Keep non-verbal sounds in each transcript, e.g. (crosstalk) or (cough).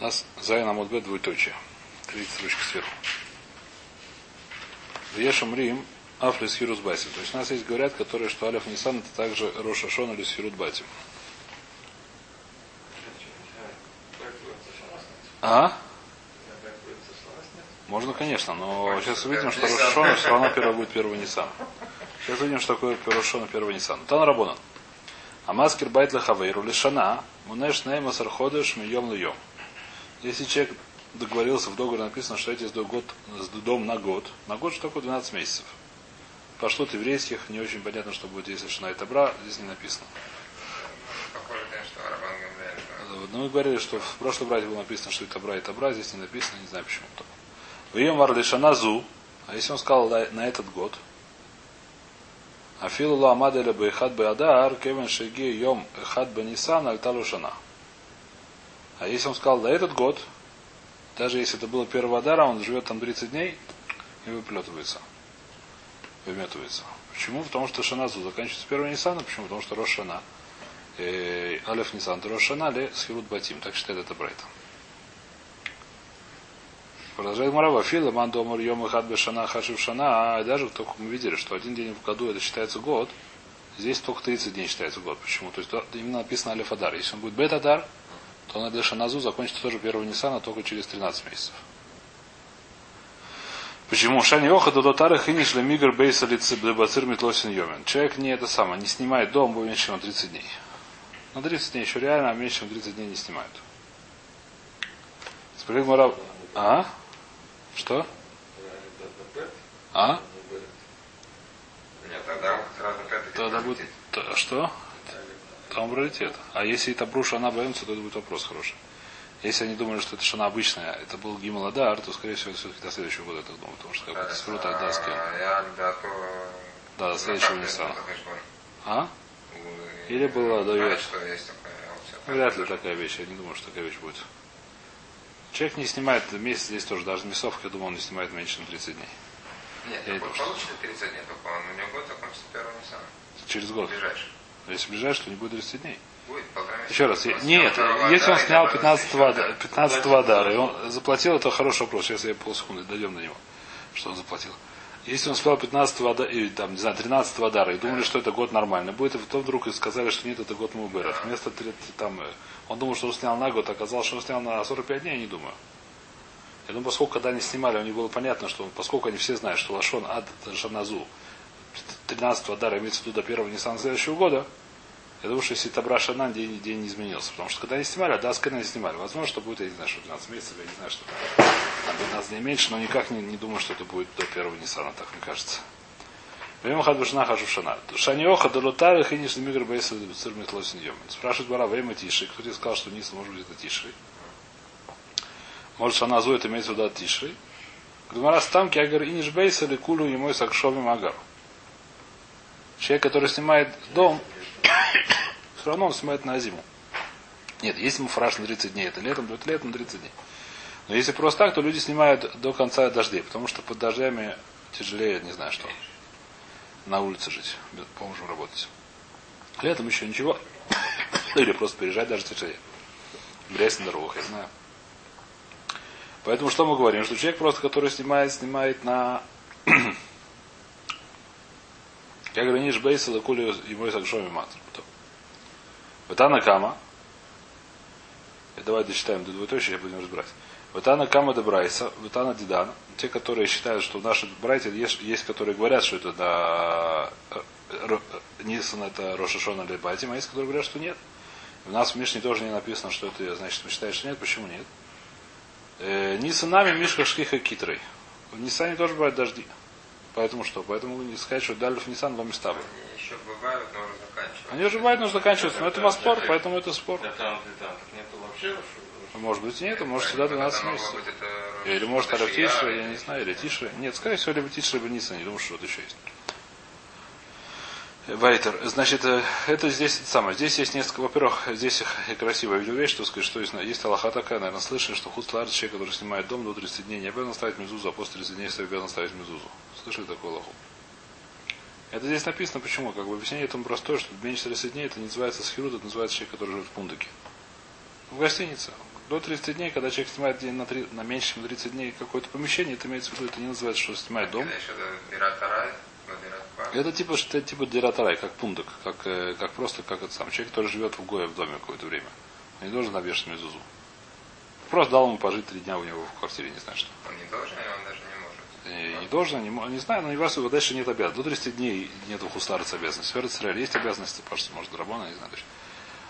У нас Зайн Амудбе двоеточие. Третья строчка сверху. Ешем Рим, Афлис Хирус Басим. То есть у нас есть говорят, которые, что Алиф Нисан это также Роша Шон или Схирут Батим. А? Можно, конечно, но сейчас увидим, что Рошона все равно первый будет первый Нисан. Сейчас увидим, что такое Рошона первый Нисан. Тан Рабонан. Амаскер байт лехавейру лишана, мунеш нейма сарходыш мием льем. Если человек договорился в договоре, написано, что эти год, дом на год. На год что такое 12 месяцев. Пошло еврейских, не очень понятно, что будет, если шана и табра, здесь не написано. Но мы говорили, что в прошлом браке было написано, что это табра и табра, здесь не написано, не знаю почему. В ее марлишана зу, а если он сказал на этот год, Афилу ла амаделя бы эхад бы адар, кевен шеги йом эхад бы нисан альталу шана. А если он сказал, да этот год, даже если это было первого адара, он живет там 30 дней и выплетывается. Выметывается. Почему? Потому что Шаназу заканчивается первого Нисана. Почему? Потому что Рошана. Алеф Нисан, Рошана, Ле Схирут Батим. Так считает это Брайта. Продолжает Марава. Фила, ман домар йом хад бешана хашив шана. А даже только мы видели, что один день в году это считается год. Здесь только 30 дней считается год. Почему? То есть именно написано Алиф Адар. Если он будет Бет Адар, то он для Шаназу закончится тоже первого Ниссана только через 13 месяцев. Почему? Шани оха до дотары хиниш ле мигр бейса бацир метлосин йомен. Человек не это самое, не снимает дом меньше, чем 30 дней. На 30 дней еще реально, а меньше, чем 30 дней не снимают. Спросил Мара... А? Что? А? Нет, тогда будет... То? Там приоритет. А если это бруша она боится, то это будет вопрос хороший. Если они думали, что это шана обычная, это был Гималадар, то, скорее всего, все-таки до следующего года это думаю, потому что как бы сферут Альдаски. Да, до следующего Ниссана. А? Или было до? Вряд ли такая вещь, я не думаю, что такая вещь будет. Человек не снимает месяц здесь тоже, даже мясовка, я думаю, он не снимает меньше, чем 30 дней. Нет, я получится 30 дней, только он у него год закончится первого Ниссана. Через год. Ближайший. Если ближайший, то не будет 30 дней. Будет. Еще раз, нет, если он снял 15 адара, 15 адара, и он заплатил, это хороший вопрос. Сейчас я полсекунды дойдем до него, что он заплатил. Если он спал 15 адара, или там, не знаю, 13 адара, и думали, что это год нормально, будет, и потом вдруг и сказали, что нет, это год Мубера. Вместо там, он думал, что он снял на год, оказалось, что он снял на 45 дней, я не думаю. Я думаю, поскольку когда они снимали, у них было понятно, что поскольку они все знают, что Лашон Ад Шаназу 13 адара имеется в виду до первого Ниссана следующего года, я думаю, что если Табра Шанан день, день не изменился. Потому что когда они снимали, а да, скорее снимали. Возможно, что будет, я не знаю, что 12 месяцев, я не знаю, что там 15 дней меньше, но никак не, не думаю, что это будет до первого Ниссана, так мне кажется. Время хад башна хажу шана. Шаниоха долутары хиниш мигр бейса цирмит лосин йомен. Спрашивает Бара, время тиши. Кто тебе сказал, что Ниса может быть это тиши? Может, шана зу это имеется в виду тиши? Гмара стамки агар иниш бейса или кулу и мой сакшовим агар. Человек, который снимает дом, все равно он снимает на зиму. Нет, если ему фраж на 30 дней, это летом, то это летом на 30 дней. Но если просто так, то люди снимают до конца дождей, потому что под дождями тяжелее, не знаю что, на улице жить, по мужу работать. Летом еще ничего. (coughs) Или просто переезжать даже тяжелее. Грязь на дорогах, я знаю. Поэтому что мы говорим? Что человек просто, который снимает, снимает на (coughs) я говорю, ниш бейса лакули ему и сакшоми матр. Ватана кама. Давай дочитаем до двоеточия, будем разбирать. Ватана кама де брайса, ватана дидан. Те, которые считают, что наши братья есть, есть, которые говорят, что это да, Нисан это Рошашона или Батим, а есть, которые говорят, что нет. У нас в Мишне тоже не написано, что это, значит, мы считаем, что нет. Почему нет? Э, Нисанами Мишка Шхиха Китрой. Нисане тоже бывают дожди. Поэтому что? Поэтому не сказать, что Далев Нисан вам еще бывают, но. Они уже бывают, но заканчиваются. Но это во спор, поэтому это спор. Нету. Может быть нет, может всегда 12 месяцев. Или может Алев я не знаю, или Тишре. Нет, скорее всего, либо Тишре, либо Нисан, не думаю, что это еще есть. Вайтер. Значит, это здесь это самое. Здесь есть несколько, во-первых, здесь (laughs) красивая видео вещь, что сказать, что есть, есть Аллаха такая, наверное, слышали, что худ человек, который снимает дом до 30 дней, не обязан ставить мезузу, а после 30 дней обязан ставить мезузу. Слышали такую Аллаху? Это здесь написано, почему? Как бы объяснение этому простое, что меньше 30 дней это не называется схирут, это называется человек, который живет в пундыке. В гостинице. До 30 дней, когда человек снимает день на, 3, на меньше, чем 30 дней какое-то помещение, это имеется в виду, это не называется, что снимает дом. Это типа, что это типа диратарай, как пундок, как, э, как просто, как это сам. Человек, который живет в Гое в доме какое-то время. Он не должен навешать мезузу. Просто дал ему пожить три дня у него в квартире, не знаю что. Он не должен, он даже не Не должен, не, не знаю, но не важно, дальше нет обязанности. До 30 дней нет у хустарца обязанности. В Израиле есть обязанности, пашется, может, драбона, не знаю точно.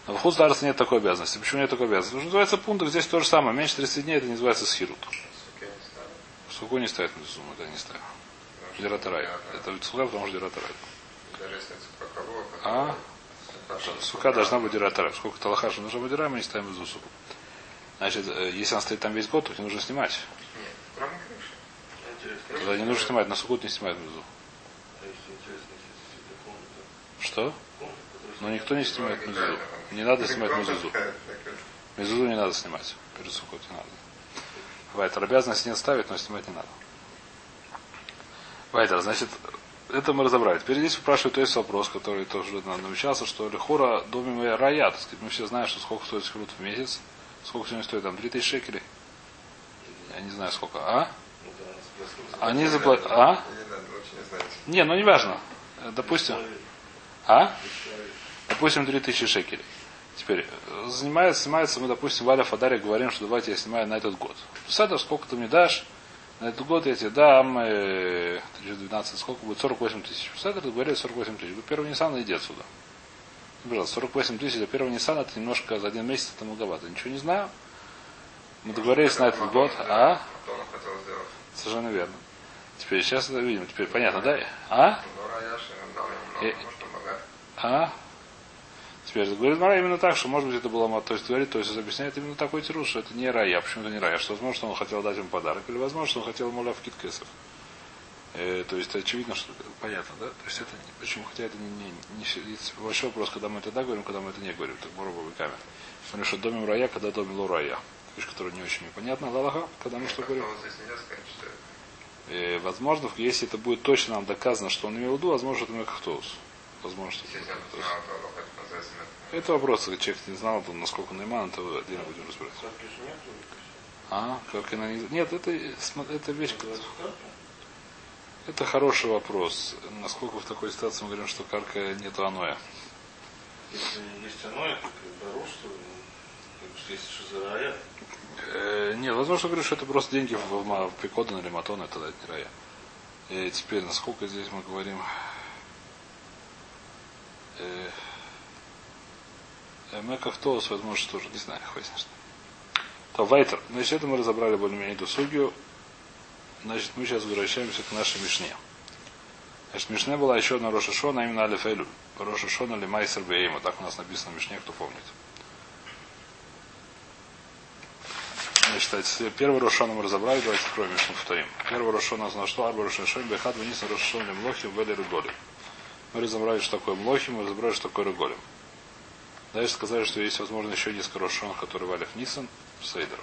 Но в хустарце нет такой обязанности. Почему нет такой обязанности? Потому что называется пункт, здесь то же самое. Меньше 30 дней это не называется схирут. Суке не ставит. Суку не ставит на сумму, это не ставит. Диратарай. Это сука, потому что сука кого, А? Сука, должна быть диратарай. Сколько талахаша нужно быть мы не ставим из суку. Значит, э, если она стоит там весь год, то не нужно снимать. Нет. Тогда не нужно снимать, на сукут не снимают комната, Что? Но никто не снимает мезузу. Не надо снимать мезузу. Мезузу не надо снимать. Перед сукот не надо. Вайтер обязанность не ставить, но снимать не надо. Вайтер, значит, это мы разобрали. Теперь здесь спрашивают, то есть вопрос, который тоже нам намечался, что Лихора доме рая, так сказать, мы все знаем, что сколько стоит скрут в месяц. Сколько сегодня стоит там? 3000 шекелей? Я не знаю сколько. А? Они заплатили. А? Не ну не важно. Э, Допустим. А? Допустим, 3000 шекелей. Теперь, э, занимается, снимается, мы, допустим, Валя Фадаре говорим, что давайте я снимаю на этот год. Сада, сколько ты мне дашь? На этот год я тебе дам э, 12, сколько будет? 48 тысяч. Сада говорили 48 тысяч. Вы первый Nissan иди отсюда. Ну, Пожалуйста, 48 тысяч за первый Nissan это немножко за один месяц это многовато. Ничего не знаю. Мы договорились на этот год. А? Совершенно верно. Теперь сейчас это видим. Теперь понятно, да? А? А? Теперь говорит Мара именно так, что может быть это было мат. То есть говорит, то есть объясняет именно такой тирус, что это не рая. А почему это не рая? Что возможно, что он хотел дать ему подарок, или возможно, что он хотел ему лавкит кесов. Э, то есть очевидно, что понятно, да? То есть это не- почему, хотя это не, не, не большой вопрос, когда мы это да говорим, когда мы это не говорим, так Боруба веками. Потому что домим рая, когда домим ло рая. Вещь, которая не очень непонятна, Аллаха, когда мы что говорим. ну, сказать, что это. Э, возможно, если это будет точно нам доказано, что он имел в виду, возможно, это Мекахтоус. Возможно, это то это. Это вопрос, если человек не знал, то насколько Нейман, то отдельно будем разбирать. Садки же нету, А, как она не... Нет, это, это вещь, карта. это хороший вопрос. Насколько в такой ситуации мы говорим, что карка нету аноя. Если есть оно, это как бы что что если шизарая, Э, нет, возможно, говорю, что это просто деньги в, в, в Пикоден или Матон, это дать не рая. И теперь, насколько здесь мы говорим... Э, э, Мекахтоус, возможно, тоже, не знаю, хватит. То Вайтер. Значит, это мы разобрали более-менее эту судью. Значит, мы сейчас возвращаемся к нашей Мишне. Значит, Мишне была еще одна Рошашона, именно Алиф Элюль. Рошашона или Майсер Бейма. Так у нас написано в Мишне, кто помнит. Значит, эти- первый Рошона мы разобрали, давайте откроем Мишну повторим. Первый Рошона у нас что? Арба Рошашон, Бехад, Венис, Рошашон, Млохим, Вели, Руголим. Мы разобрали, что такое Млохим, мы разобрали, что такое Руголим. Дальше сказали, что есть, возможно, еще несколько Рошон, которые Валев Нисан, Сейдеров.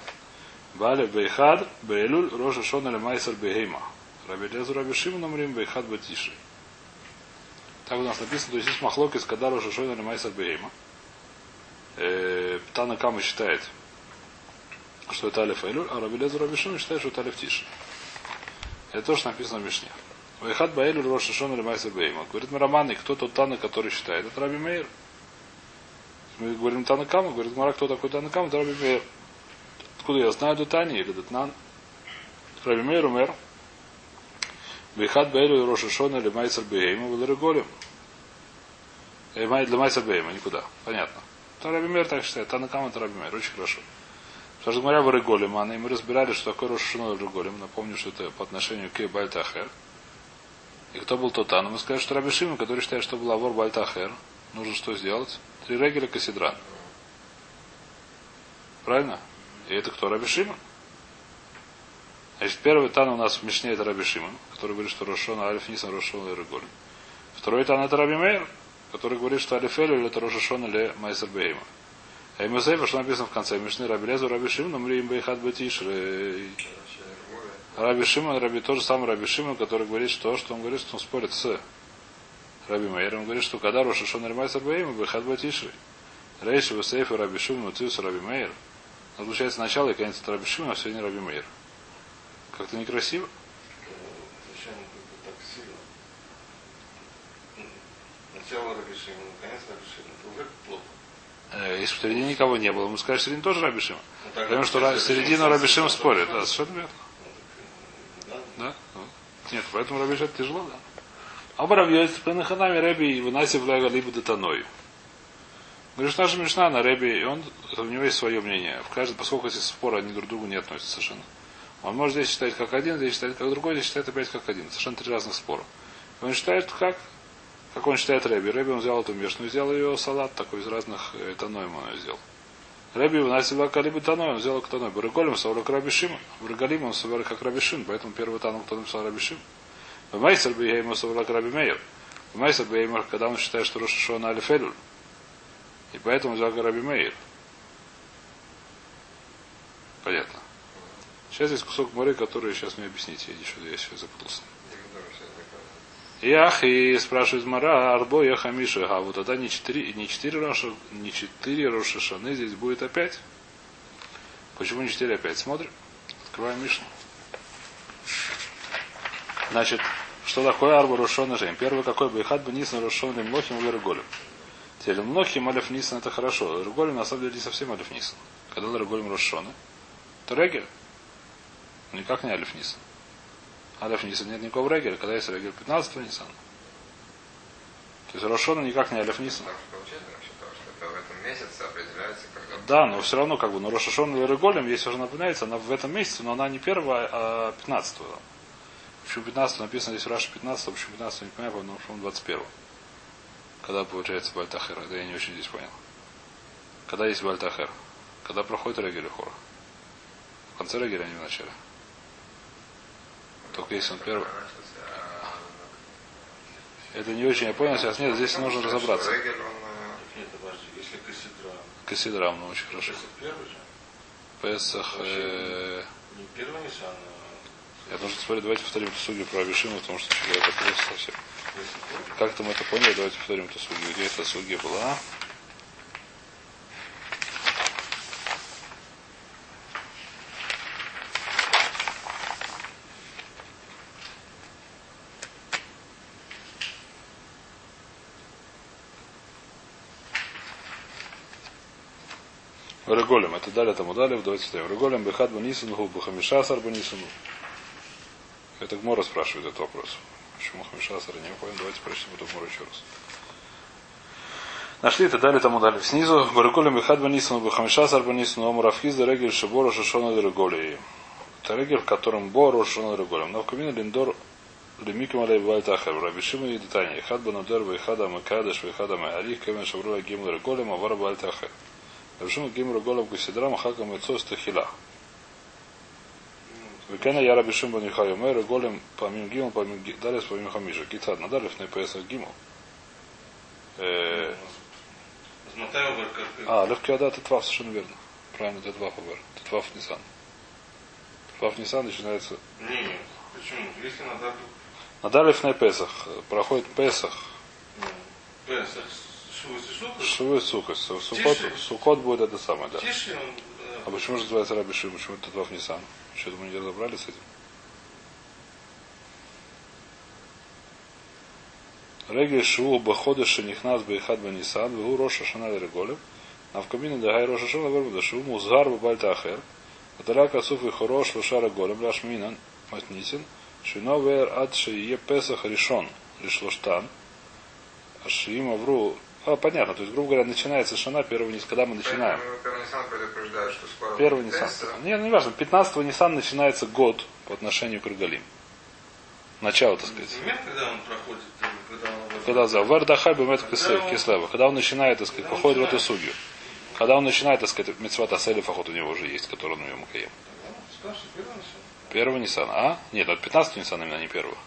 Балев Бейхад, Бейлюль, Роша Шон или Майсер Бейхейма. Раби Лезу Раби Шимон умрим Бейхад Батиши. Так у нас написано, то есть есть махлокис, когда Роша Шон или Майсер Бейхейма. Э, Тана Кама считает, что это Алиф Эйлюль, а Раби Лезу Раби Шимон считает, что это Алиф Тиши. Это то, что написано в Мишне. Бейхад Баэлюль, Роша Шон или Майсер Бейхейма. Говорит Мараман, и кто тот Тана, который считает? Это Раби Мейр. Мы говорим Танакама, говорит Мара, кто такой Танакама? Это Раби Мейр. Откуда я знаю Дутани или Дутнан? Раби Мейр умер. Бейхат Бейлю и Рошашона или Майсер Бейма был Реголем. Для Майсер Бейма, никуда. Понятно. То Раби Мейр так считает. Танакама это Раби Мейр. Очень хорошо. Говоря в Реголем, и мы разбирали, что такое Рошашона и Реголем. Напомню, что это по отношению к Бальтахер. И кто был тот Тан? Мы сказали, что Раби который считает, что был Авор Бальтахер, нужно что сделать? Три регеля Касидран. Правильно? И это кто? Раби Шимон. Значит, первый тан у нас в Мишне это Раби Шимон, который говорит, что Рошона Альф Нисан Рошона Реголь. Второй тан это Раби Мейр, который говорит, что Алиф Элю это Рошашон или Майсер Бейма. А ему Сейфа, что написано в конце Мишны, Раби Лезу, Раби Шимон, Умриим Бейхат Батиш, Раби Шимон, Раби тот же самый Раби Шимон, который говорит, что, что он говорит, что он спорит с Раби Мейром, он говорит, что когда Рошашон или Майсер Бейма, Бейхат Батиш, Рейши Сейфа Раби Шимон, Утиус Раби Мейр, Но получается начало и конец это Раби Шимон, а сегодня Раби Мейр. Как-то некрасиво. Начало Рабишима, конец Рабишима. Это уже плохо. Э, Если середине никого не было, мы скажем, середине тоже Раби Шимон. Ну, так Потому что Раби середину сам Раби Шимон себя спорит. Да, совершенно верно. Ну, да. Вот. Нет, поэтому Раби тяжело, да. А Барабьёйц Пенаханами Рэби и выносив Ляга либо Детаной. Говоришь, наша Мишна на Рэби, и он, у него есть свое мнение. В каждом, поскольку эти споры, они друг к другу не относятся совершенно. Он может здесь считать как один, здесь считать как другой, здесь считает опять как один. Совершенно три разных спора. Он считает как? Как он считает Рэби. Рэби он взял эту мешную, взял ее салат такой из разных э, ее сделал. Рэби выносил Ляга либо Таной, он взял Таной. Барыголем совар как Раби Шимон. Барыголим он совар как Раби Шимон, поэтому первый тану, кто написал Раби Шимон. Мейсер бы я ему совар как Раби Мейер. Мейсер бы я ему, когда он считает, что Рошашона Алифелюль. И поэтому взял Раби Мейер. Понятно. Сейчас есть кусок моря, который сейчас мне объясните. Я еще, я сейчас запутался. Ях и спрашивает Мара, Арбо я Хамиша, а вот тогда не четыре, не четыре Роша, не четыре Рошашаны здесь будет опять. Почему не четыре опять? Смотрим. Открываем Мишну. Значит, что такое Арба Рошона Жень? Первый какой бы Ихат бы Нисан Рошон Млохим или Реголем. Теперь Млохим Алиф Нисан это хорошо. Реголем на самом деле не совсем Алиф Нисан. Когда Реголем Рошона, то. Никак не Алиф Нисан. Алиф Нисан нет никакого Регеля, когда есть Регель 15 Нисана. То есть Рошона никак не Алиф Нисан. Да, но все равно, как бы, ну, Рошашон или Реголем, если уже напоминается, она в этом месяце, но она не первая, а 15 -го. Почему 15 написано здесь Раша 15 почему 15 не понимаю, потому что он 21 Когда получается Бальтахер, это я не очень здесь понял. Когда есть Бальтахер? Когда проходит Регель Хора? В конце Регеля, а не в начале. Только если он первый. Это не очень я понял сейчас. Нет, здесь нужно разобраться. Кассидрам, ну очень хорошо. Песах э, Я должен смотреть, давайте повторим эту судью про Авишима, потому что я это просто совсем. Как-то мы это поняли, давайте повторим эту судью. Где эта судья была? Реголем, это дали тому дали, давайте ставим. Реголем бехад банисану, бахамишасар банисану. Это Гмора спрашивает этот вопрос. Почему Хамишасар не понял? Давайте прочтем эту Гмору еще раз. Нашли это дали тому дали. Снизу Барыколем Бехад Банисану Бахамишасар Банисану Омурафхиза Регель Шибора Шашона Дреголи. Это Регель, в котором Бору Шашона Дреголем. Но в Камина Линдор Лемикам Алей бывает Ахер. Рабишима и Детания. Хад Банадер Вейхада Макадаш Вейхада Майарих Кемен Шабруа Гимл Реголем Авара бывает Ахер. Рабишима Гимл Реголем Кусидрам Хакам Эцос Тахила. Векена я раби Шимбан Михай Мэр, голем помим гимл, помим далес, помим хамиша. Надалев на гимл. Э, Смотрел бы, как... А, легкий ада Тетвав, совершенно верно. Правильно, Тетвав Авер. Тетвав Нисан. Тетвав Нисан начинается... Не, не, почему? Если на дату Надалев на Песах. Проходит Песах. Песах, Шувы Сукот. Сукот. Сукот будет это самое, да. он... А почему же называется Раби Шим? Почему это Тетвав Нисан? Что-то мы не разобрались с этим. Регель Шуу Бахода Шанихнас Бейхад Банисан, Вегу Роша Шана Реголем, а в кабине Дагай Роша Шана Вербуда Шуу Музгар Бабальта Ахер, Аталя Касуф и Хорош Лушара Голем, Ляш Минан, Матнисин, Шино Вер Ад Шие Песах Ришон, Лишлоштан, Ашиим Авру, а, понятно, то есть, грубо говоря, начинается Шана первого низ, когда мы начинаем. Первый Нисан предупреждает, что скоро Первый. Песах. Не, ну не важно. 15 Нисан начинается год по отношению к Регалим. Начало, так сказать. Момент, когда он проходит, э, когда он... Когда за Вардахай Бемет Кислева. Когда он начинает, так сказать, походит в эту судью. Когда он начинает, так сказать, Мецват Аселев, охот у него уже есть, который он у него Макаем. Первого Ниссана. А? Нет, это 15 Ниссана именно, не первого.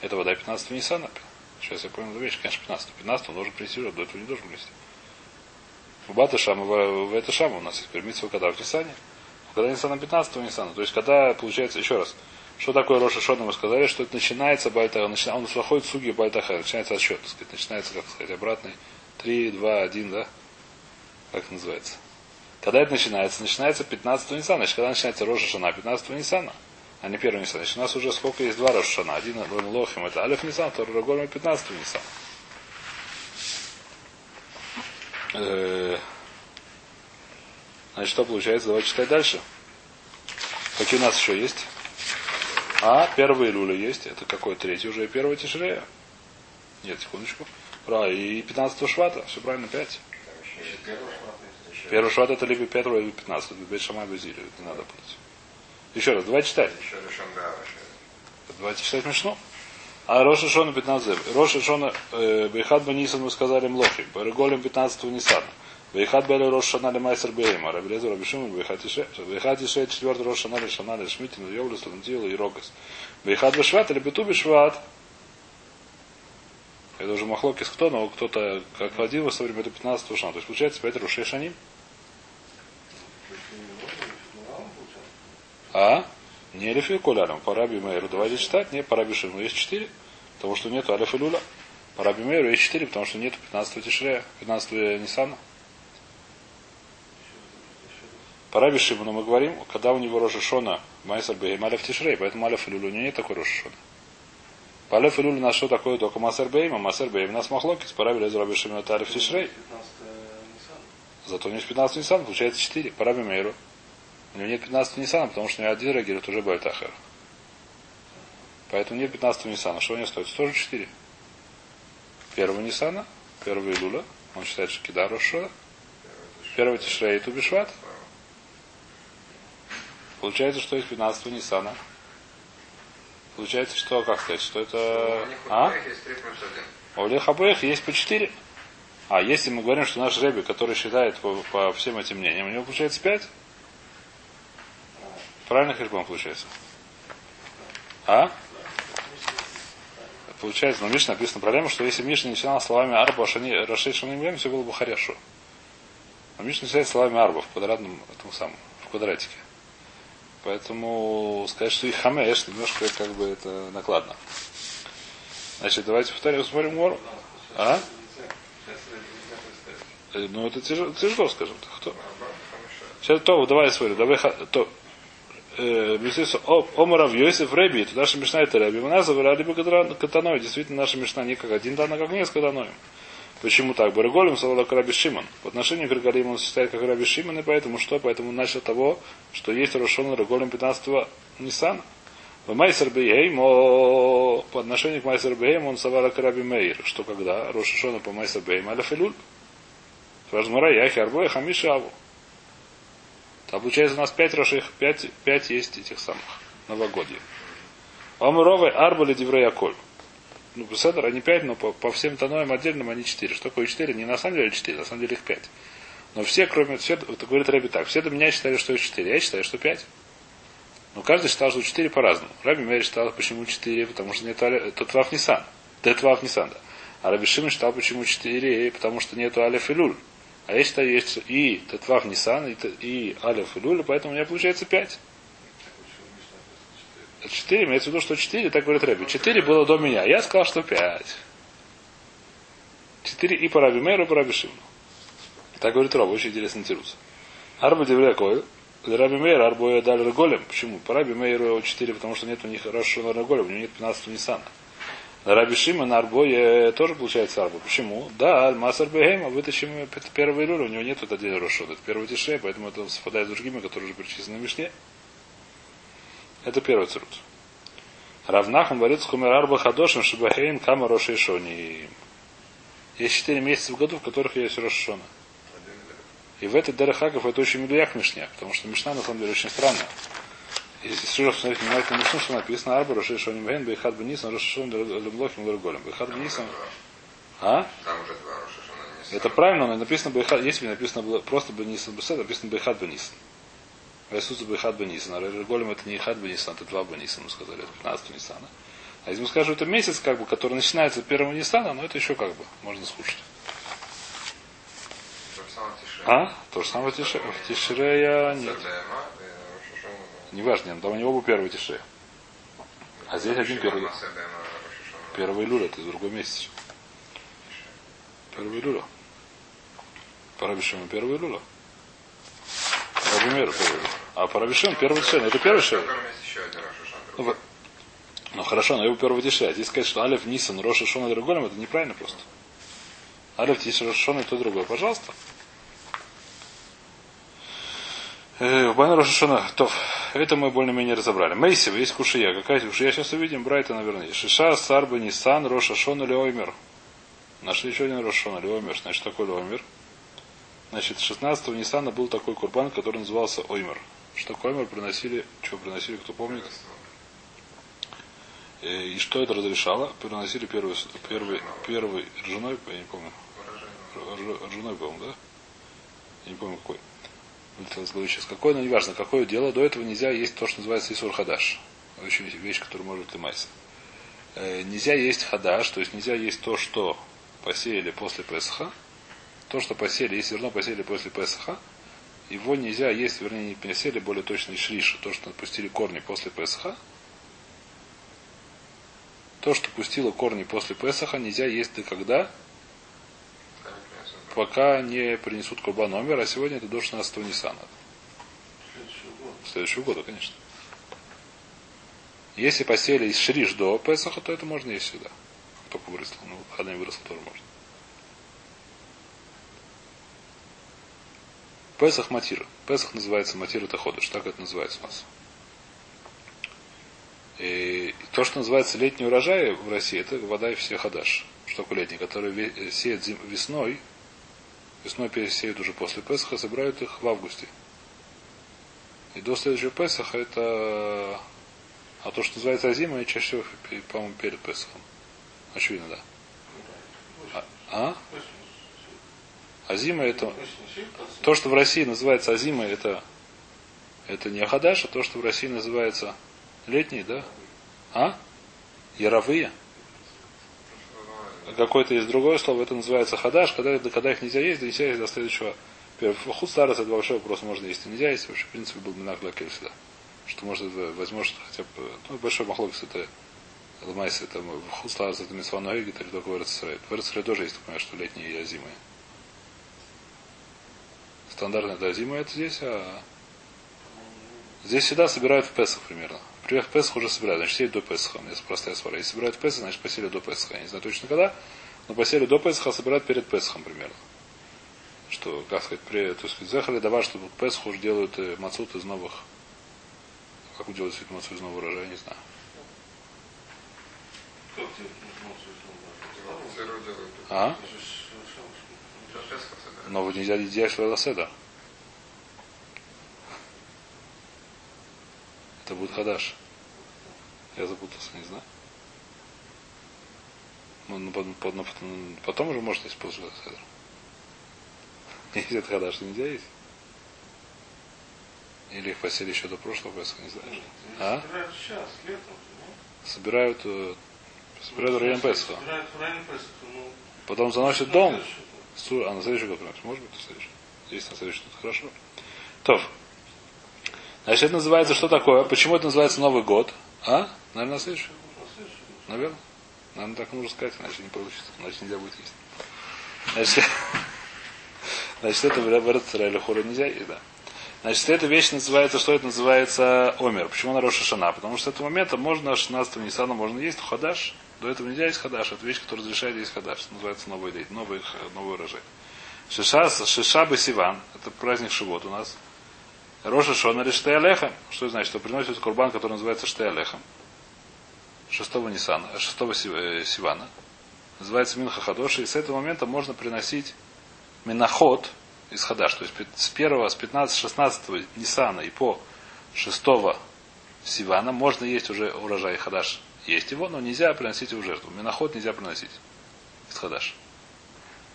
Это вода 15 Ниссана. Сейчас я понял эту вещь, конечно, 15. 15 он должен принести жертву, до этого не должен принести. В Бата Шама, в, это Шама у нас есть пермитство, когда в Ниссане. Когда Ниссана 15 Ниссана. То есть, когда, получается, еще раз, что такое Роша Шона, мы сказали, что это начинается Бальта, начина, он заходит в суги Бальтаха, начинается отсчет, так сказать, начинается, как сказать, обратный 3, 2, 1, да? Как называется? Когда это начинается? Начинается 15 Ниссана. Значит, когда начинается Роша Шана, 15 Ниссана, а не 1 Ниссана. Значит, у нас уже сколько есть два Роша Шана. Один Лохим, это Алиф Ниссан, второй Рогольм, 15 Ниссана. Э, Значит, что получается? Давайте читать дальше. Какие у нас еще есть? А, первые люли есть. Это какой? Третий уже и первый тишрея. Нет, секундочку. Про, и 15 швата. Все правильно, 5. Первый шват это либо первого, либо 15. Без шама без Не надо путать. Еще раз, давай читать. Еще решен, да, Давайте читать Мишну. А Роша Шона 15 Роша Шона э, Бейхат Банисан мы сказали Млохи. Барыголем 15 Нисана. Вейхат Бели Рош Шана Майсер Бейма, Рабелезу Рабишим, Вейхат Ише, Вейхат Ише, четвертый Рош Шана Шана Шмитин, Йовлес, Лантила и Рогас. Вейхат Бешват или Бету Бешват. Это уже Махлокис кто, но кто-то, как один со времени 15 шана. То есть получается 5 Рушей Шаним. А? Не Элифи Куляром. По Раби Мейру давайте читать. Не, по Раби Шиму есть 4. Потому что нету Алиф и Люля. По Раби Мейру есть 4, потому что нету 15 Тишрея, 15 Нисана. По Раби Шимону мы говорим, когда у него Рошашона Майсер Бейм Алиф Тишрей, поэтому Алиф Люлю у него нет такой Рошашона. По Алиф Люлю у нас что такое только Масер Бейм, а Масер Бейм у нас Махлокис, по Раби Раби Шимону это Алиф Тишрей. Зато у него есть 15 Нисан, получается 4. По Раби Мейру. У него нет 15 Нисана, потому что у него один реагирует уже Бальтахер. Поэтому нет 15 Нисана. Что у него стоит? Тоже 4. Первого Нисана, первого Илуля. Он считает, что Кида Рошора. Первый Тишрей и Тубишват. Получается, что из 15 Ниссана. Получается, что, как сказать, что это... А? У Олех обоих есть по 4. А если мы говорим, что наш Реби, который считает по, по всем этим мнениям, у него получается 5? Правильно хешбон получается? А? Получается, но Мишне написано проблема, что если Мишна начинал словами Арба, Рашей Шаним все было бы хорошо. А Мишна начинает словами Арба в квадратном, этом самом, в квадратике. Поэтому сказать, что и хамеш, немножко как бы это накладно. Значит, давайте повторим, смотрим гору. А? Э, ну, это тяжело, тяжело скажем так. Кто? Сейчас то, давай я смотрю, давай то. Э, Омарав Йосиф Реби, это наша мешна это Реби. Мы называли либо Катаной. Действительно, наша мешна не как один дан, а как несколько даноем. Почему так? Барголем сказал как Раби Шимон. В отношении к Рагалим он считает как Раби Шимон, и поэтому что? Поэтому он начал того, что есть Рошон Раголем 15-го Ниссана. В Майсер Бейм, по отношению к Майсер Бейм, он савара Раби Мейр. Что когда? Рошишона по Майсер Бейм, Аля Филюль. Важмара Яхи Арбой Хамишаву. Там получается у нас пять роших, пять, пять есть этих самых новогодий. Омуровый Арбали Дивреяколь ну, Беседер, они пять, но по, по всем тоноям отдельным они четыре. Что такое четыре? Не на самом деле четыре, на самом деле их пять. Но все, кроме все, вот говорит Раби так, все до меня считали, что их четыре, я считаю, что пять. Но каждый считал, что четыре по-разному. Раби Мери считал, почему четыре, потому что нет это Твав Нисан. Да Твав Нисан, да. А Раби Шимон считал, почему четыре, потому что нету Алиф и Люль. А я считаю, есть и Тетвав Нисан, и, и Алиф и Люль, поэтому у меня получается пять. Четыре, имеется в виду, что четыре, так говорит Рэби. Четыре было до меня. Я сказал, что пять. Четыре и по Раби Мейру, и по Раби Шимну. Так говорит Роб, очень интересно тирус. Арба Деврякой, Раби Мейр, Арбу дали Голем. Почему? По Раби Мейру четыре, потому что нет у них Рошона Голем, у него нет 15 Нисана. Раби на Арбое тоже получается Арба. Почему? Да, Масар Бехема, вытащим первый люль, у него нет вот один Рошон, это первый тише, поэтому это совпадает с другими, которые уже перечислены в Мишне. Это первый цирут. Равнахан говорит с Хумерарба Хадошин Шибахейн Кама Рошейшони. Есть четыре месяца в году, в которых есть Рошишона. И в этот Дерехаков это очень медуяк Мишня, потому что Мишна на самом деле очень странная. Если еще посмотреть внимательно Мишну, что написано Арба Рошейшони Бхейн Бейхат Бенисан Рошишон Лемлохим Лерголем. Бейхат Бенисан. А? Это правильно, но написано Бейхат, если бы написано было просто Бенисан Бесед, написано Бейхат Бенисан. Иисуса бы хат Бенисан. А Голем это не хат Бенисан, это два Бенисан, мы сказали, это 15 Нисана. А если мы скажем, это месяц, как бы, который начинается с первого Нисана, но это еще как бы можно слушать. А? То же самое. В Тишрея нет. Не важно, там у него был первый Тише. А здесь один первый. Первый люля, это другой месяц. Первый люля. Пора первый люля. А Рабишон первый Тишей, это первый Шей. Которым есть еще один Рош Хашана. Ну, Ну хорошо, но его первый Тишей. А здесь сказать, что Алиф Нисан, Роша Шона Драголем, это неправильно просто. Алиф Тишей, Роша Шона и то другое. Пожалуйста. Э, Бан Роша Шона, то, это мы более-менее разобрали. Мейсива, есть кушия. Какая кушия? Сейчас увидим. Брайта, наверное. Шиша, Сарба, Нисан, Роша Шона, Леоймер. Нашли еще один Роша Шона, Леоймер. Значит, что такое Леоймер? Значит, 16 Нисана был такой курбан, который назывался Оймер. Что такое Оймер приносили, что приносили, кто помнит? Э, И что это разрешало? Приносили первый, первый, первый ржаной, я не помню. Рж- Ржаной, по-моему, да? Я не помню какой. Головы сейчас какой, но неважно, какое дело. До этого нельзя есть то, что называется Исур Хадаш. Очень вещь, которая может лимайся. Э, Нельзя есть хадаш, то есть нельзя есть то, что посеяли после Песха. То, что посеяли, если зерно посеяли после Песха, его нельзя есть, вернее, не посеяли, более точно, шриша, то, что пустили корни после Песха. То, что пустило корни после Песаха, нельзя есть до когда? Пока не принесут курбан номер, а сегодня это до 16 Ниссана. Следующего года. Конечно. Если посеяли из шриш до Песаха, то это можно есть всегда. Только выросло. Ну, не выросло, тоже можно. Песах Матир. Песах называется Матир это ходыш. Так это называется у нас. И то, что называется летний урожай в России, это вода и все хадаш. Что такое летний, который сеет весной, весной пересеют уже после Песаха, собирают их в августе. И до следующего Песаха это... А то, что называется Азима, чаще всего, по-моему, перед Песахом. Очевидно, да. А? а? Азима это... То, что в России называется Азима, это, это не Ахадаш, а то, что в России называется летний, да? А? Яровые? Какое-то есть другое слово, это называется хадаш, когда, когда их нельзя есть, нельзя есть до следующего. Худ старость это большой вопрос, можно есть, нельзя есть, вообще, в принципе, был минак для всегда. Что может, возьмешь хотя бы, ну, большой махлокс это Ламайс, это худ старость, это митсван или только в Эрцисрей. В Эрцисрей тоже есть, понимаешь, что летние и зимые. Стандартная это зима это здесь, а здесь всегда собирают в Песах примерно. Например, в Песах уже собирают, значит, сеют до Песаха. Это простая свара. Если собирают в Песах, значит, посели до Песаха. Я не знаю точно когда, но посели до Песаха, а собирают перед Песахом примерно. Что, как сказать, при, то есть, захали давать, что в Песах уже делают э, мацут из новых. Как делают свет мацут из нового урожая, не знаю. А? Но вот нельзя делать Ласеда. Это будет хадаш. Я запутался, не знаю. Ну, ну, под- под- ну, потом- потом уже есть после Ласеда. (laughs) Если это хадаш, то нельзя есть. Или их посели еще до прошлого Песха, не знаю. А? Собирают сейчас, летом. ну. Собирают, э, собирают в район Песха. Ну. Потом заносят дом. А на следующий год? Может быть, на следующий. Если на следующий год, хорошо. То. Значит, это называется что такое? Почему это называется Новый год? А? Наверное, на следующий? Наверное. Наверное, так нужно сказать, иначе не получится. Иначе нельзя будет есть. Значит, (laughs) значит это в Эрцера или Хура нельзя есть, да. Значит, эта вещь называется, что это называется Омер. Почему на Роша Шана? Потому что с этого момента можно, 16 Нисана можно есть, хадаш. До этого нельзя есть хадаш. Это вещь, которая разрешает есть хадаш. Это называется новый дейт, новый, новый урожай. Шиша, Шишаба Сиван, это праздник Шивот у нас. Роша Шона или Штеалеха. Что значит? Что приносит курбан, который называется Штеалехом. 6 Нисана, 6 Сивана. Называется Минха Хадоши. И с этого момента можно приносить Миноход из Хадаш. То есть с 1, с 15, 16 Нисана и по 6 Сивана можно есть уже урожай Хадаш. Есть его, но нельзя приносить его в жертву. Миноход нельзя приносить из Хадаш.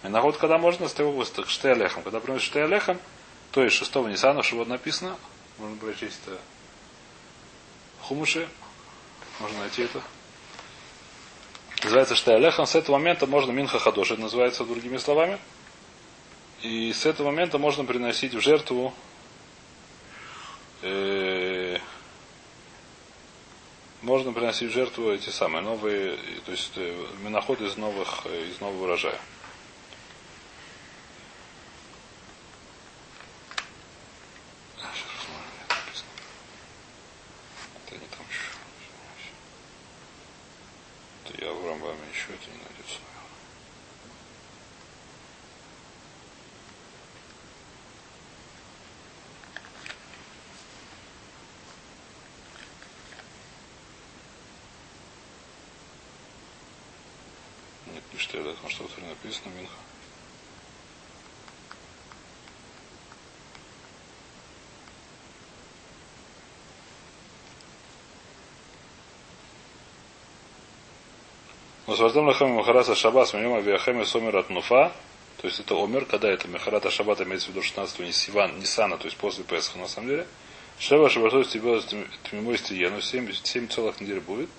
Миноход когда можно, с того к Штеалехом. Когда приносишь Штеалехом, то есть 6 Нисана, что вот написано, можно прочесть это Хумуши, можно найти это. Называется Штеалехом. С этого момента можно Минха Хадош, это называется другими словами. И с этого момента можно приносить в жертву э, можно приносить в жертву эти самые новые, то есть э, миноход из новых, э, из нового урожая. Еще это не найдется, наверное. Нет, не что это, потому что в Торе написано Минха. Наслаждам лахам махараса шабас минем авиахами сомер от нуфа. То есть это омер, когда это махарата шабата имеется в виду 16 не Сиван, Нисана, то есть после Песха на самом деле. Шева шабату с тебя тмимой стиену, 7, 7 целых недель будет.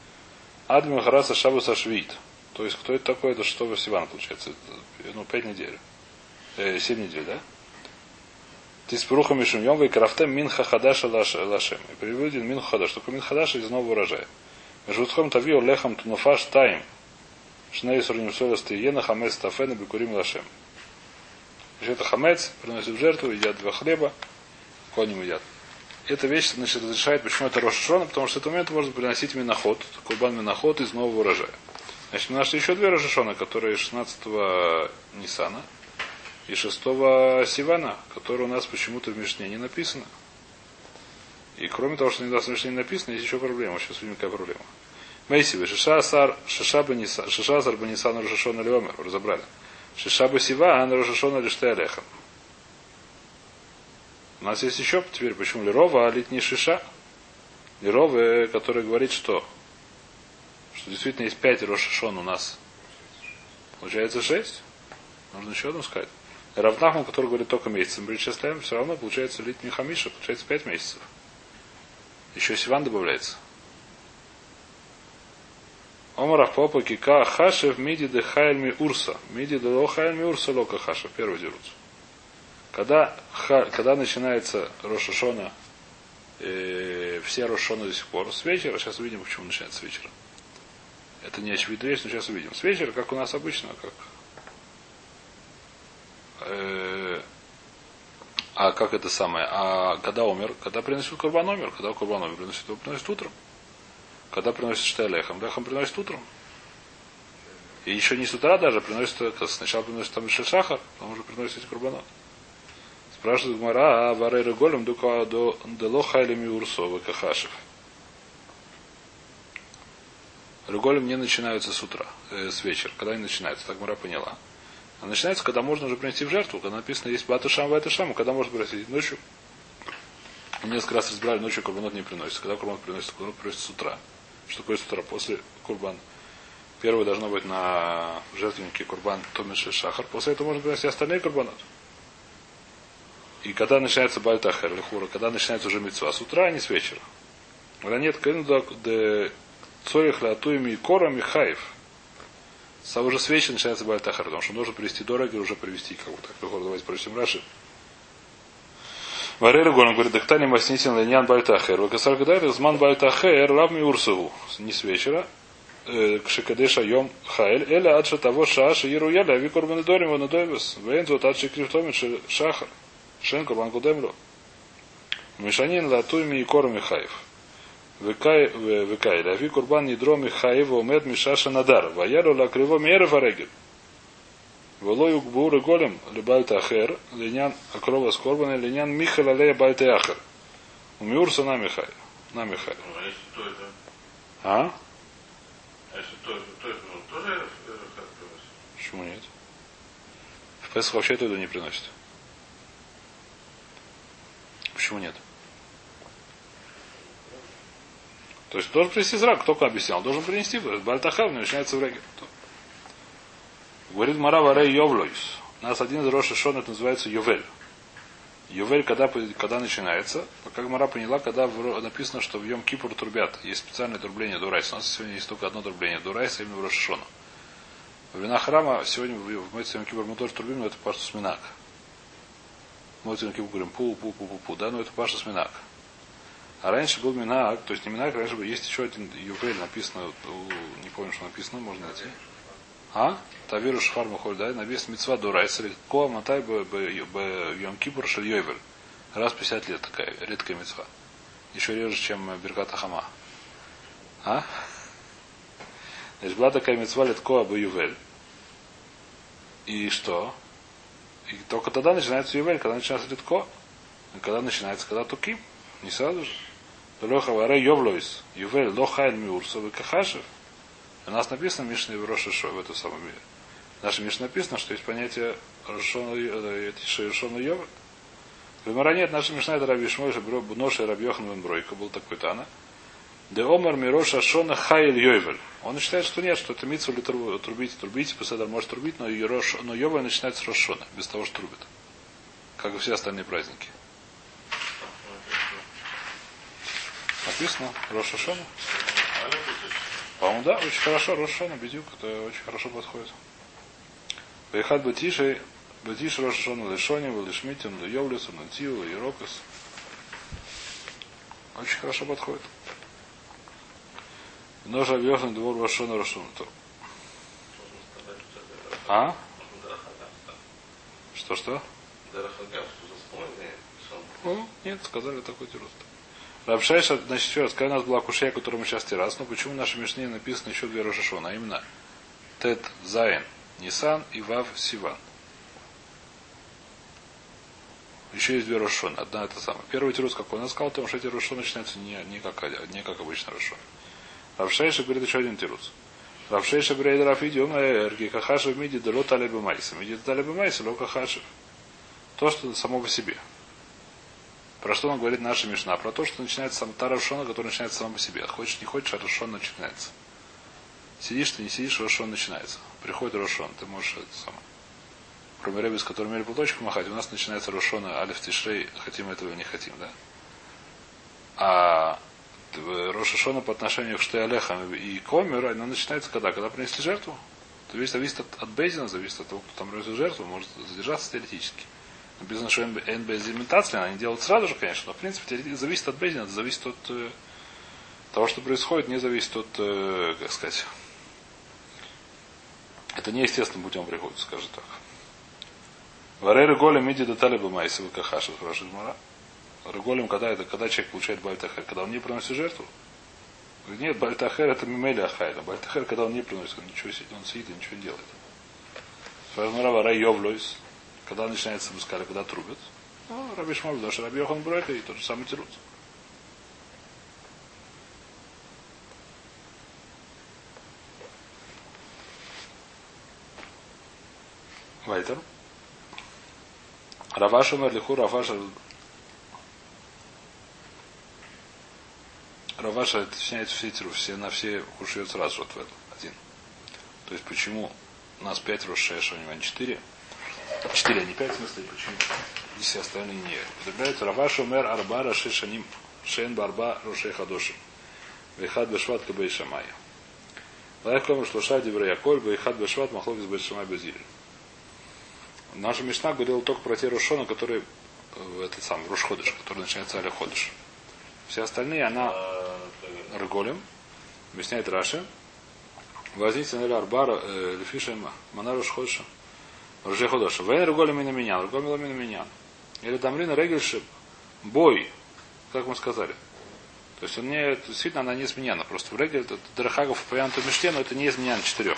Ад махараса шабуса швид. То есть кто это такой? Это 6 Сивана получается. Ну, 5 недель. Э, 7 недель, да? Тиспруха Мишум Йом Вейкрафтем Минха Хадаша Лашем. И приводит Минха Хадаш. Только Минха Хадаша из нового урожая. Межутхом Тавио Лехам Тунуфаш Таим. Шней Сурним Солост Иена Хамец Тафена Бекурим Лашем. Это хамец, приносит жертву, едят два хлеба, коним едят. Эта вещь значит, разрешает, почему это Рошашона, потому что в этот момент можно приносить миноход, курбан миноход из нового урожая. Значит, мы нашли еще две Рошашона, которые 16 Нисана и 6 Сивана, которые у нас почему-то в Мишне не написано. И кроме того, что не в Мишне не написано, есть еще проблема. Сейчас увидим, какая проблема. Мейсивы, Шишасар, Шишаба Нисан, Шишасар Банисан Рошашона Леомер, разобрали. Шишаба Сива, а Рошашона Лиште Алехам. У нас есть еще теперь, почему Лерова, а лит не Шиша. Лерова, который говорит, что что действительно есть пять Рошашон у нас. Получается шесть. Нужно еще одну сказать. Равнахман, который говорит только месяцем перечисляем, все равно получается лит не хамиша, получается пять месяцев. Еще Сиван добавляется. Омарах попа кика хашев миди де хайльми урса. Миди де ло хайльми урса лока хаша. Первый дерутся. Когда, когда начинается Рошашона, э, все Рошашона до сих пор, с вечера, сейчас увидим, почему начинается с вечера. Это не очевидная вещь, но сейчас увидим. С вечера, как у нас обычно, как э, а как это самое? А когда умер? Когда приносит курбан умер? Когда курбан умер? Приносит его приносит утром. Когда приносит что лехом? Лехом приносит утром. И еще не с утра даже приносит, сначала приносит там еще сахар, потом уже приносит курбанот. Спрашивает Гмара, а варейра голем дука до делохайлеми урсовы кахашев. Руголем не начинаются с утра, э, с вечера. Когда они начинаются, так Мара поняла. А начинается, когда можно уже принести в жертву, когда написано есть батушам, батушам, когда можно приносить ночью. Несколько раз разбирали, ночью курбанот не приносится. Когда курбанот приносится, курбанот приносится с утра. Что такое с утра? После курбан. Первое должно быть на жертвеннике курбан Томиш и Шахар. После этого можно принести остальные курбанот. И когда начинается Бальтахер, Лехура, когда начинается уже мецва, с утра, а не с вечера. Когда нет де цорих латуями и корами хаев. С уже с вечера начинается Бальтахер, потому что нужно привести дорого и уже привести кого-то. Давайте прочтем Раши. Варейра Голем говорит, Дахтани Маснитин Ленян Бальтахер. Вакасар Гадайр, Зман Бальтахер, Равми Урсову. Не с вечера. Кшикадеша Йом Хаэль, Эля Адша того Шаша Ируяля, Викор Бенедорим Ванадойвес, Вензу Тадши Крифтомин Шахар, Шен Курбан Кудемлю. Мишанин Латуйми и Кор Михаев. Векай, Лави Курбан Нидро Михаева Умед Мишаша Надар, Ваялу Лакриво Мейра Варегель. Волою Гбуры Голем, Лебальта Ахер, Ленян Акрова Скорбана, Ленян Михаил Алея Бальта Ахер. У Миурса на Михаил. На Михаил. А? Почему нет? В Песах вообще туда не приносит. Почему нет? То есть должен принести зрак, кто объяснял, должен принести, Бальтахав начинается в реге. Говорит Мара Варей Йовлойс. У нас один из Роша Шон, это называется Йовель. Йовель, когда, когда начинается, как Мара поняла, когда написано, что в Йом Кипур трубят, есть специальное трубление Дурайса. У нас сегодня есть только одно трубление Дурайса, именно в Роша Шона. Во времена храма, сегодня в Мойце Йом Кипур мы тоже трубим, но это пашту сминак. Мойце Йом Кипур говорим пу, пу, пу, пу, пу, да, но это пашту сминак. А раньше был Минак, то есть не Минак, раньше был, есть еще один Ювель, написано, не помню, что написано, можно найти. А? Тавиру Шхар Махоль, да? Написано Мецва Дурайс, Ко Матай Йом Кипур Шельйовер. Раз в 50 лет такая редкая мецва. Еще реже, чем Берката Хама. А? Значит, была такая мецва летко абу ювель. И что? И только тогда начинается ювель, когда начинается летко. И когда начинается, когда туким. Не сразу же. Леха варе йовлойс. Ювель лохайль миурсов и кахашев. У нас написано Мишна в Рошишо в этом самом мире. В нашем Мишне написано, что есть понятие Рошона Йова. В Мара нет, наша Мишна это Раби Шмой, Ноша и Раби Йохан был такой Тана. Де Омар Мироша Шона Хайль Йойвель. Он считает, что нет, что это митсу или трубить, трубить, Песедар может трубить, но, Рош, но Йовель начинается с Рошона, без того, что трубит. Как и все остальные праздники. Написано Роша Шона. По-моему, да, очень хорошо. Рошана, Бедюк, это очень хорошо подходит. Поехать бы тише, Батиш Рошашона Лешоним, Лешмитим, Льевлисом, Натил, Ирокос. Очень хорошо подходит. Нож объехнет двор Рошона Рошона. А? Что-что? Ну, нет, сказали такой тирост. Рабшайша, значит, еще раз, когда у нас была кушья, которую мы сейчас террас, но почему в нашей Мишне написано еще две Рошашона, а именно Тет Зайн, Нисан и Вав Сиван. Еще есть две Рошон. Одна это самая. Первый тирус какой? Он сказал, потому что эти Рошон начинаются не, не, как, не как обычно Рошон. Равшейша говорит еще один тирус. Равшейша говорит, Рафиди, он эрги, кахашев миди, да лот алибы майса. Миди, да алибы майса, ло кахашев. То, что само по себе. Про что он говорит наша Мишна? Про то, что начинается сам та которая начинается сама по себе. Хочешь, не хочешь, а Рошон начинается. Сидишь ты, не сидишь, Рошон начинается. Приходит Рошон, ты можешь это самое. Кроме Рэби, с которым имели платочек махать, у нас начинается Рошона Алиф Тишрей, хотим этого или не хотим, да? А Рошашона по отношению к Штеалехам и Комер, она начинается когда? Когда принесли жертву. То есть зависит от, от Безина, зависит от того, кто там приносит жертву, может задержаться теоретически. Написано, что она не делают сразу же, конечно, но в принципе зависит от Безина, зависит от э, того, что происходит, не зависит от, э, как сказать, это неестественным путем приходит, скажем так. Варей Реголем миди детали бы майса вы кахаша, спрашивает Мара. Реголем, когда это, когда человек получает бальтахер, когда он не приносит жертву? Нет, бальтахер это мимели ахайра. Бальтахер, когда он не приносит, он ничего сидит, он сидит и ничего не делает. Мара, варей йовлойс, когда начинается мускали, когда трубят. Ну, Раби потому что Раби Йохан Бройка и тот же самый тирут. Вайтер. Раваш умер лиху, Раваш Раваша объясняет все тиру, все на все ушьет сразу вот в этом один. То есть почему у нас пять Рошеша, у него не четыре. А не пять, в смысле, почему? Все остальные не. Употребляют Раваша умер арба шешаним шен барба рошей хадоши. Вейхад бешват кабей шамая. Лайх кому шлуша диврея коль, вейхад бешват махлокис бей шамай безиль. Наша Мишна говорила только про те Рушона, которые э, этот сам Рушходыш, который начинается Аля Ходыш. Все остальные она Рголем, объясняет Раши. Возьмите на Арбара э, Лефишем Манаруш Ходыша. Вен Рголем и на меня, Рголем и на меня. Или Дамрина Регельшип. Бой, как мы сказали. То есть он действительно она не изменена. Просто в Регель, Драхагов упомянутый Миште, но это не изменяно четырех.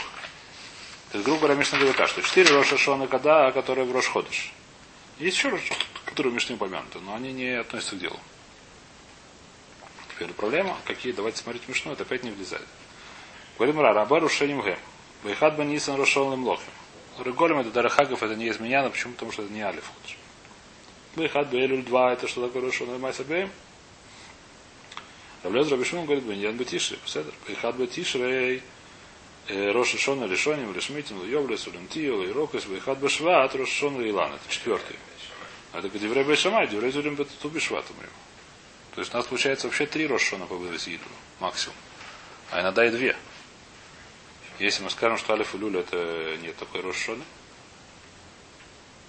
То есть, грубо говоря, Мишна говорит что четыре Роша Шона Када, которые в Рошходыш. Есть еще Рош, которые в Мишне упомянуты, но они не относятся к делу. Теперь проблема, какие, давайте смотреть Мишну, это опять не влезает. Говорим Ра, Раба Рушеним Гэм. Вайхат Бен Нисан Рошон Лемлохим. Рыголем это Дарахагов, это не изменяно, почему? Потому что это не Алиф. Вайхат Бейлюль 2, это что такое Рошон Лемайса Бэм? Равлез Рабишмин говорит, Беньян Бетиши, Вайхат Бетиши, Роша Шона Лишоним, Лишмитим, Йовлес, Улентио, Ирокос, Вейхат Бешват, Роша Шона Илан. Это четвертый. А это Диврей Бешамай, Диврей Зулим Бету Бешват То есть у нас получается вообще три Рошона по Безиду, максимум. А иногда и две. Если мы скажем, что Алиф и Люля это нет такой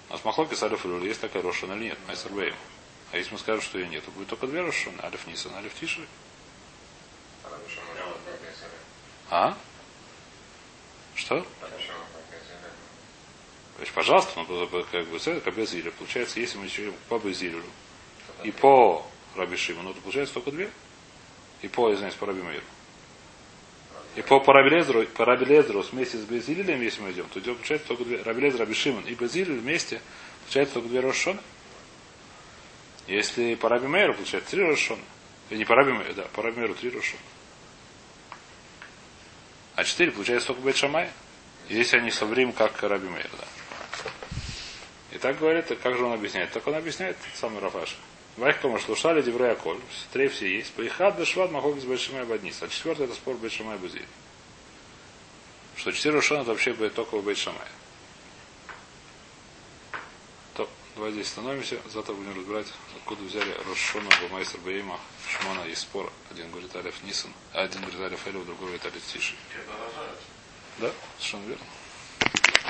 нас Махлоки с Алиф и Люля есть такая Рошона или нет, Майсер Бейм. А если мы скажем, что ее нет, то будет только две Рошона, Алиф Нисан, Алиф Тиши. А? Что? То есть, пожалуйста, ну, как бы, это как Безиля. Получается, если мы еще по Безилю и по Раби Шимону, то получается только две. И по, извиняюсь, по Раби Маиру. И по Парабелезру, Парабелезру вместе с Безилилем, если мы идем, то идет, получается только две. Рабелезр, Рабишимон и Безилиль вместе, получается только две Рошона. Если по Раби Мейру, получается три Рошона. И не по Раби Мейру, да, по Раби Мейру три Рошона. А четыре, получается только Бет Шамай. Если они соврим, как Раби Мейр, да. И так говорит, как же он объясняет? Так он объясняет самый Рафаш. Вайхкома шлушали деврея коль. Три все есть. Поихад бешвад махок с большимай баднис. А четвертый это спор бешамай бузиль. Что четыре Рошона это вообще будет только у Бейшамая. То, давай здесь становимся. Завтра будем разбирать, откуда взяли Рошона, Бамайсер Бейма, Шмона и спор. Один говорит Алиф Нисан, а один говорит Алиф Элев, другой говорит Алиф Тиши. Да, совершенно верно.